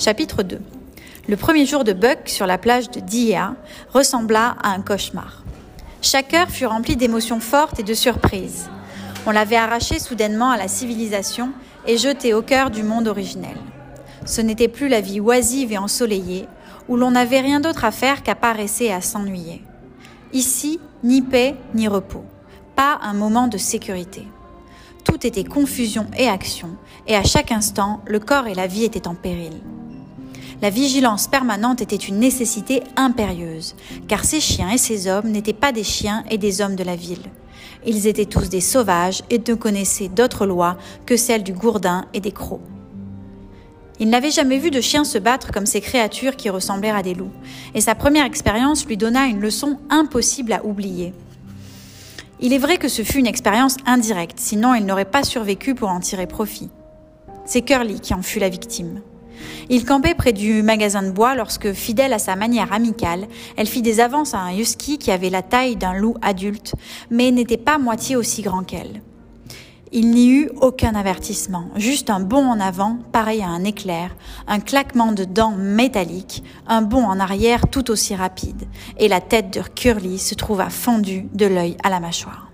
Chapitre 2 Le premier jour de Buck sur la plage de Dia ressembla à un cauchemar. Chaque heure fut remplie d'émotions fortes et de surprises. On l'avait arraché soudainement à la civilisation et jeté au cœur du monde originel. Ce n'était plus la vie oisive et ensoleillée, où l'on n'avait rien d'autre à faire qu'à paresser et à s'ennuyer. Ici, ni paix ni repos, pas un moment de sécurité. Tout était confusion et action, et à chaque instant, le corps et la vie étaient en péril. La vigilance permanente était une nécessité impérieuse, car ces chiens et ces hommes n'étaient pas des chiens et des hommes de la ville. Ils étaient tous des sauvages et ne connaissaient d'autres lois que celles du gourdin et des crocs. Il n'avait jamais vu de chiens se battre comme ces créatures qui ressemblaient à des loups, et sa première expérience lui donna une leçon impossible à oublier. Il est vrai que ce fut une expérience indirecte, sinon il n'aurait pas survécu pour en tirer profit. C'est Curly qui en fut la victime. Il campait près du magasin de bois lorsque, fidèle à sa manière amicale, elle fit des avances à un husky qui avait la taille d'un loup adulte, mais n'était pas moitié aussi grand qu'elle. Il n'y eut aucun avertissement, juste un bond en avant, pareil à un éclair, un claquement de dents métalliques, un bond en arrière tout aussi rapide, et la tête de Curly se trouva fendue de l'œil à la mâchoire.